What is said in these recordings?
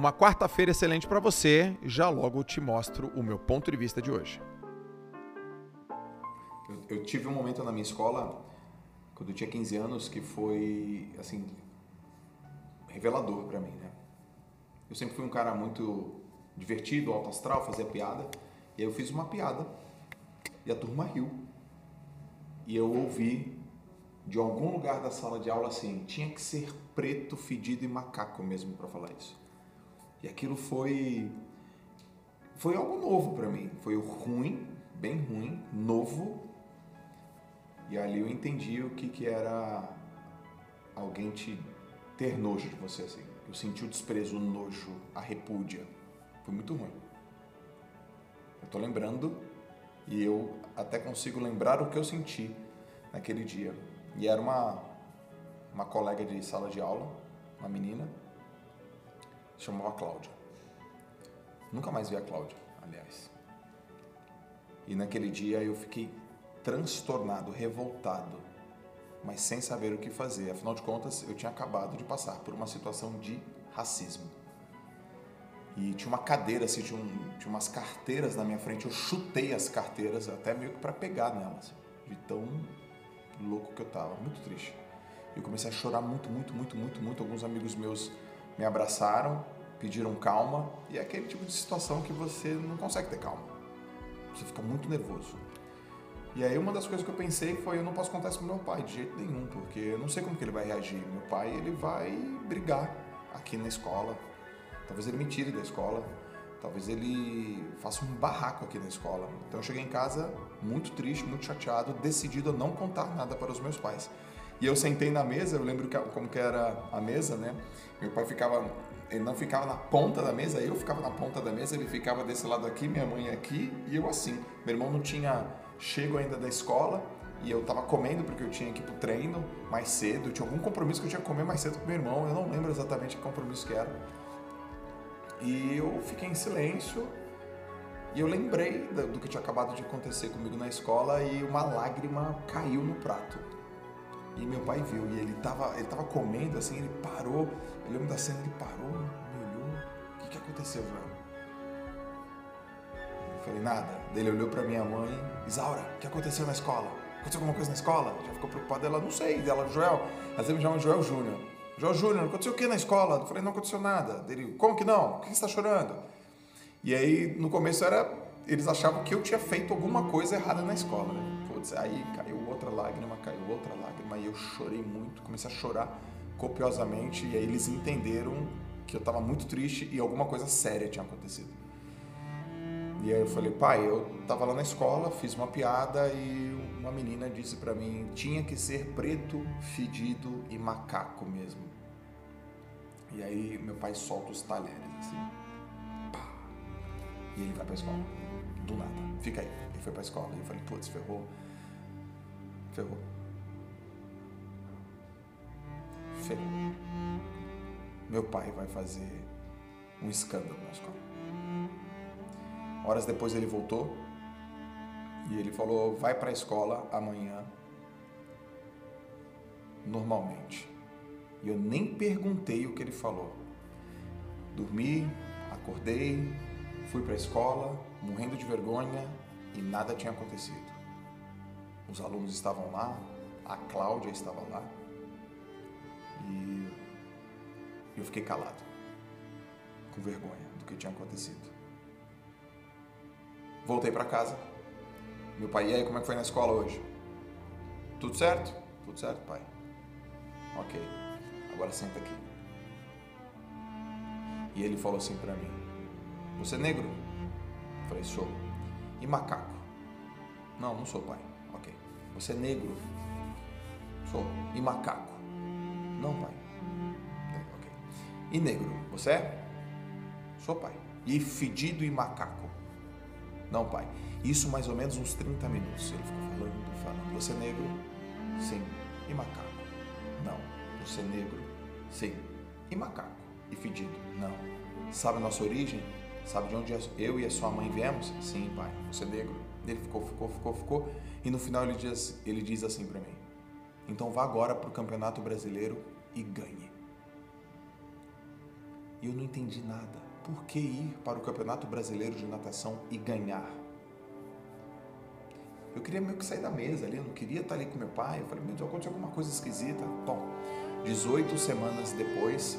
uma quarta-feira excelente para você. Já logo te mostro o meu ponto de vista de hoje. Eu, tive um momento na minha escola, quando eu tinha 15 anos, que foi, assim, revelador para mim, né? Eu sempre fui um cara muito divertido, alto astral, fazia piada. E aí eu fiz uma piada e a turma riu. E eu ouvi de algum lugar da sala de aula assim, tinha que ser preto, fedido e macaco mesmo para falar isso. E aquilo foi foi algo novo para mim, foi ruim, bem ruim, novo. E ali eu entendi o que que era alguém te ter nojo de você assim. Eu senti o desprezo, o nojo, a repúdia. Foi muito ruim. Eu tô lembrando e eu até consigo lembrar o que eu senti naquele dia. E era uma, uma colega de sala de aula, uma menina, chamava Cláudia. Nunca mais vi a Cláudia, aliás. E naquele dia eu fiquei transtornado, revoltado, mas sem saber o que fazer. Afinal de contas, eu tinha acabado de passar por uma situação de racismo. E tinha uma cadeira, assim, tinha, um, tinha umas carteiras na minha frente. Eu chutei as carteiras até meio que para pegar nelas, de tão louco que eu tava, muito triste. Eu comecei a chorar muito, muito, muito, muito, muito. Alguns amigos meus me abraçaram, pediram calma, e é aquele tipo de situação que você não consegue ter calma. Você fica muito nervoso. E aí uma das coisas que eu pensei foi, eu não posso contar isso pro meu pai de jeito nenhum, porque eu não sei como que ele vai reagir. Meu pai, ele vai brigar aqui na escola. Talvez ele me tire da escola. Talvez ele faça um barraco aqui na escola. Então eu cheguei em casa muito triste, muito chateado, decidido a não contar nada para os meus pais. E eu sentei na mesa, eu lembro que, como que era a mesa, né? Meu pai ficava, ele não ficava na ponta da mesa, eu ficava na ponta da mesa, ele ficava desse lado aqui, minha mãe aqui e eu assim. Meu irmão não tinha chego ainda da escola e eu tava comendo porque eu tinha que ir pro treino mais cedo, tinha algum compromisso que eu tinha que comer mais cedo com meu irmão, eu não lembro exatamente que compromisso que era. E eu fiquei em silêncio e eu lembrei do que tinha acabado de acontecer comigo na escola e uma lágrima caiu no prato. E meu pai viu, e ele estava ele tava comendo assim, ele parou, eu lembro da cena, ele parou, me olhou, o que, que aconteceu, Joel? Eu falei, nada. Ele olhou para minha mãe, Isaura, o que aconteceu na escola? Aconteceu alguma coisa na escola? Já ficou preocupada, ela, não sei, ela, Joel, às vezes me chama Joel Júnior. João Júnior, aconteceu o que na escola? Eu falei, não aconteceu nada. Ele, como que não? Por que você está chorando? E aí, no começo era, eles achavam que eu tinha feito alguma coisa errada na escola. Né? Putz, aí caiu outra lágrima, caiu outra lágrima, e eu chorei muito, comecei a chorar copiosamente, e aí eles entenderam que eu estava muito triste e alguma coisa séria tinha acontecido. E aí eu falei, pai, eu estava lá na escola, fiz uma piada e uma menina disse para mim, tinha que ser preto, fedido e macaco mesmo. E aí meu pai solta os talheres, assim. Pá. E ele vai pra escola. Do nada. Fica aí. Ele foi pra escola. E eu falei, putz, ferrou. Ferrou. Ferrou. Meu pai vai fazer um escândalo na escola. Horas depois ele voltou e ele falou: vai para a escola amanhã normalmente. E eu nem perguntei o que ele falou. Dormi, acordei, fui para a escola, morrendo de vergonha e nada tinha acontecido. Os alunos estavam lá, a Cláudia estava lá e eu fiquei calado, com vergonha do que tinha acontecido. Voltei para casa. Meu pai, e aí, como é que foi na escola hoje? Tudo certo? Tudo certo, pai. Ok, agora senta aqui. E ele falou assim para mim: Você é negro? Eu falei: Sou. E macaco? Não, não sou, pai. Você é negro? Sou. E macaco? Não, pai. Ok. E negro? Você é? Sou, pai. E fedido e macaco? Não, pai. Isso mais ou menos uns 30 minutos. Ele ficou falando, falando. Você é negro? Sim. E macaco? Não. Você é negro? Sim. E macaco? E fedido? Não. Sabe a nossa origem? Sabe de onde eu e a sua mãe viemos? Sim, pai. Você é negro? Ele ficou, ficou, ficou, ficou. E no final ele diz, ele diz assim para mim: Então vá agora para o Campeonato Brasileiro e ganhe. E eu não entendi nada. Por que ir para o Campeonato Brasileiro de Natação e ganhar? Eu queria meio que sair da mesa ali, eu não queria estar ali com meu pai. Eu falei, meu Deus, aconteceu alguma coisa esquisita. Bom, 18 semanas depois,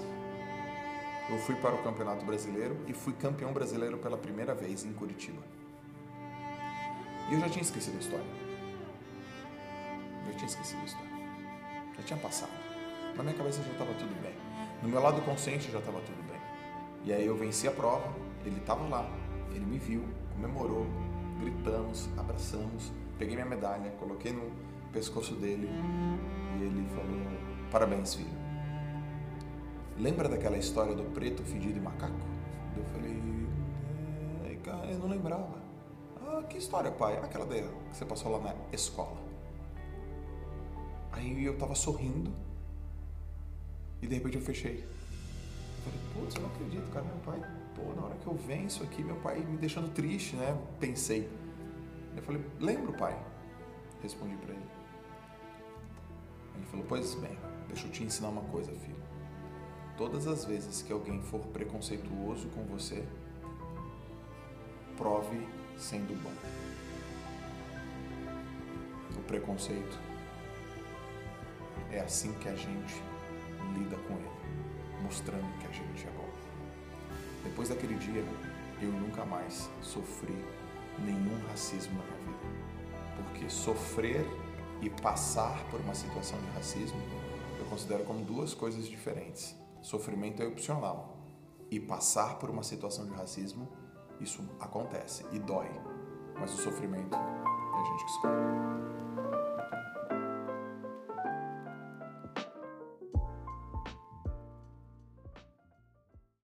eu fui para o Campeonato Brasileiro e fui campeão brasileiro pela primeira vez em Curitiba. E eu já tinha esquecido a história. Eu já tinha esquecido a história. Já tinha passado. Na minha cabeça já estava tudo bem. No meu lado consciente já estava tudo bem. E aí eu venci a prova, ele estava lá, ele me viu, comemorou, gritamos, abraçamos, peguei minha medalha, coloquei no pescoço dele e ele falou: Parabéns, filho. Lembra daquela história do preto fedido e macaco? Eu falei: é, cara, eu não lembrava. Ah, que história, pai? Aquela daí que você passou lá na escola. Aí eu tava sorrindo e de repente eu fechei. Eu falei, putz, eu não acredito, cara, meu pai, pô, na hora que eu venço aqui, meu pai me deixando triste, né? Pensei. Eu falei, lembro, pai. Respondi para ele. Ele falou, pois bem, deixa eu te ensinar uma coisa, filho. Todas as vezes que alguém for preconceituoso com você, prove sendo bom. O preconceito é assim que a gente lida com ele, mostrando que a gente é bom. Depois daquele dia, eu nunca mais sofri nenhum racismo na minha vida. Porque sofrer e passar por uma situação de racismo eu considero como duas coisas diferentes. Sofrimento é opcional e passar por uma situação de racismo, isso acontece e dói. Mas o sofrimento é a gente que escolhe.